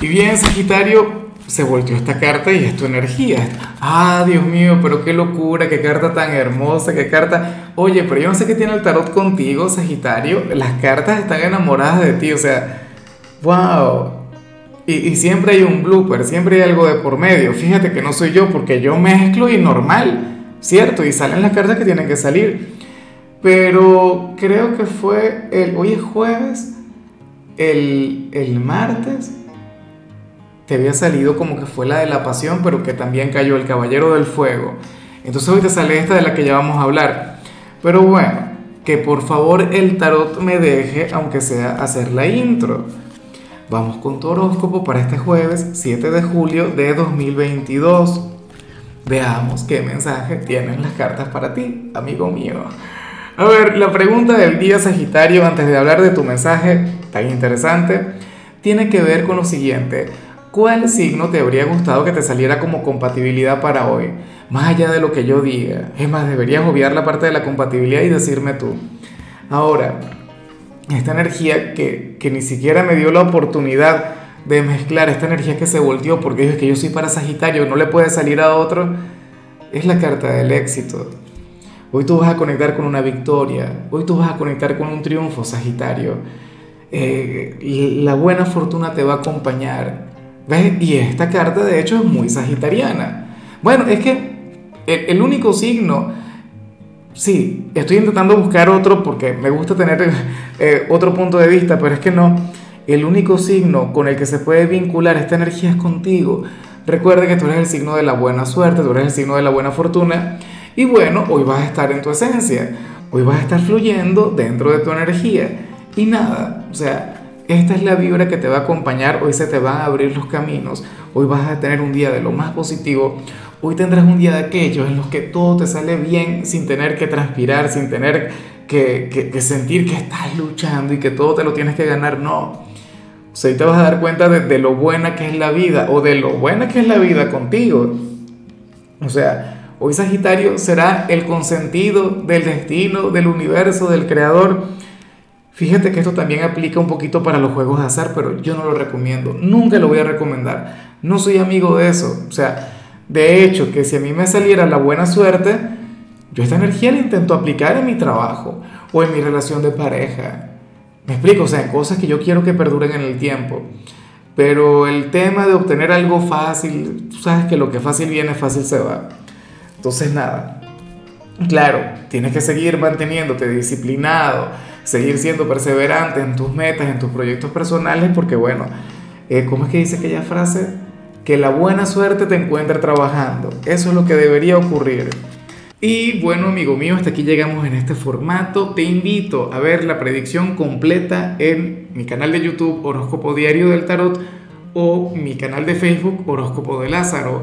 Y bien, Sagitario, se volteó esta carta y es tu energía. Ah, Dios mío, pero qué locura, qué carta tan hermosa, qué carta... Oye, pero yo no sé qué tiene el tarot contigo, Sagitario. Las cartas están enamoradas de ti, o sea, wow. Y, siempre hay un blooper, siempre hay algo de por medio. Fíjate que no soy yo porque yo mezclo y normal, ¿cierto? Y salen las cartas que tienen que salir. Pero creo que fue el... Hoy es jueves, el, el martes te había salido como que fue la de la pasión, pero que también cayó el caballero del fuego. Entonces hoy te sale esta de la que ya vamos a hablar. Pero bueno, que por favor el tarot me deje, aunque sea hacer la intro. Vamos con tu horóscopo para este jueves 7 de julio de 2022. Veamos qué mensaje tienen las cartas para ti, amigo mío. A ver, la pregunta del día Sagitario, antes de hablar de tu mensaje tan interesante, tiene que ver con lo siguiente. ¿Cuál signo te habría gustado que te saliera como compatibilidad para hoy? Más allá de lo que yo diga. Es más, deberías obviar la parte de la compatibilidad y decirme tú. Ahora, esta energía que, que ni siquiera me dio la oportunidad de mezclar, esta energía que se volteó porque es que yo soy para Sagitario, no le puede salir a otro, es la carta del éxito. Hoy tú vas a conectar con una victoria, hoy tú vas a conectar con un triunfo, Sagitario. Eh, la buena fortuna te va a acompañar ¿Ves? Y esta carta de hecho es muy sagitariana. Bueno, es que el, único signo, sí, estoy intentando buscar otro porque me gusta tener eh, otro punto de vista, pero es que no, el único signo con el que se puede vincular esta energía es contigo. Recuerda que tú eres el signo de la buena suerte, tú eres el signo de la buena fortuna. Y bueno, hoy vas a estar en tu esencia, hoy vas a estar fluyendo dentro de tu energía. Y nada, o sea, esta es la vibra que te va a acompañar, hoy se te van a abrir los caminos, hoy vas a tener un día de lo más positivo, hoy tendrás un día de aquellos en los que todo te sale bien sin tener que transpirar, sin tener que, sentir que estás luchando y que todo te lo tienes que ganar, no. O sea, te vas a dar cuenta de, de lo buena que es la vida o de lo buena que es la vida contigo. O sea, hoy Sagitario será el consentido del destino, del universo, del creador Fíjate que esto también aplica un poquito para los juegos de azar, pero yo no lo recomiendo. Nunca lo voy a recomendar. No soy amigo de eso. O sea, de hecho, que si a mí me saliera la buena suerte, yo esta energía la intento aplicar en mi trabajo o en mi relación de pareja. Me explico, o sea, cosas que yo quiero que perduren en el tiempo. Pero el tema de obtener algo fácil, tú sabes que lo que fácil viene, fácil se va. Entonces, nada. Claro, tienes que seguir manteniéndote disciplinado seguir siendo perseverante en tus metas, en tus proyectos personales, porque bueno, eh, ¿cómo es que dice aquella frase? Que la buena suerte te encuentre trabajando. Eso es lo que debería ocurrir. Y bueno, amigo mío, hasta aquí llegamos en este formato. Te invito a ver la predicción completa en mi canal de YouTube Horóscopo Diario del Tarot o mi canal de Facebook Horóscopo de Lázaro.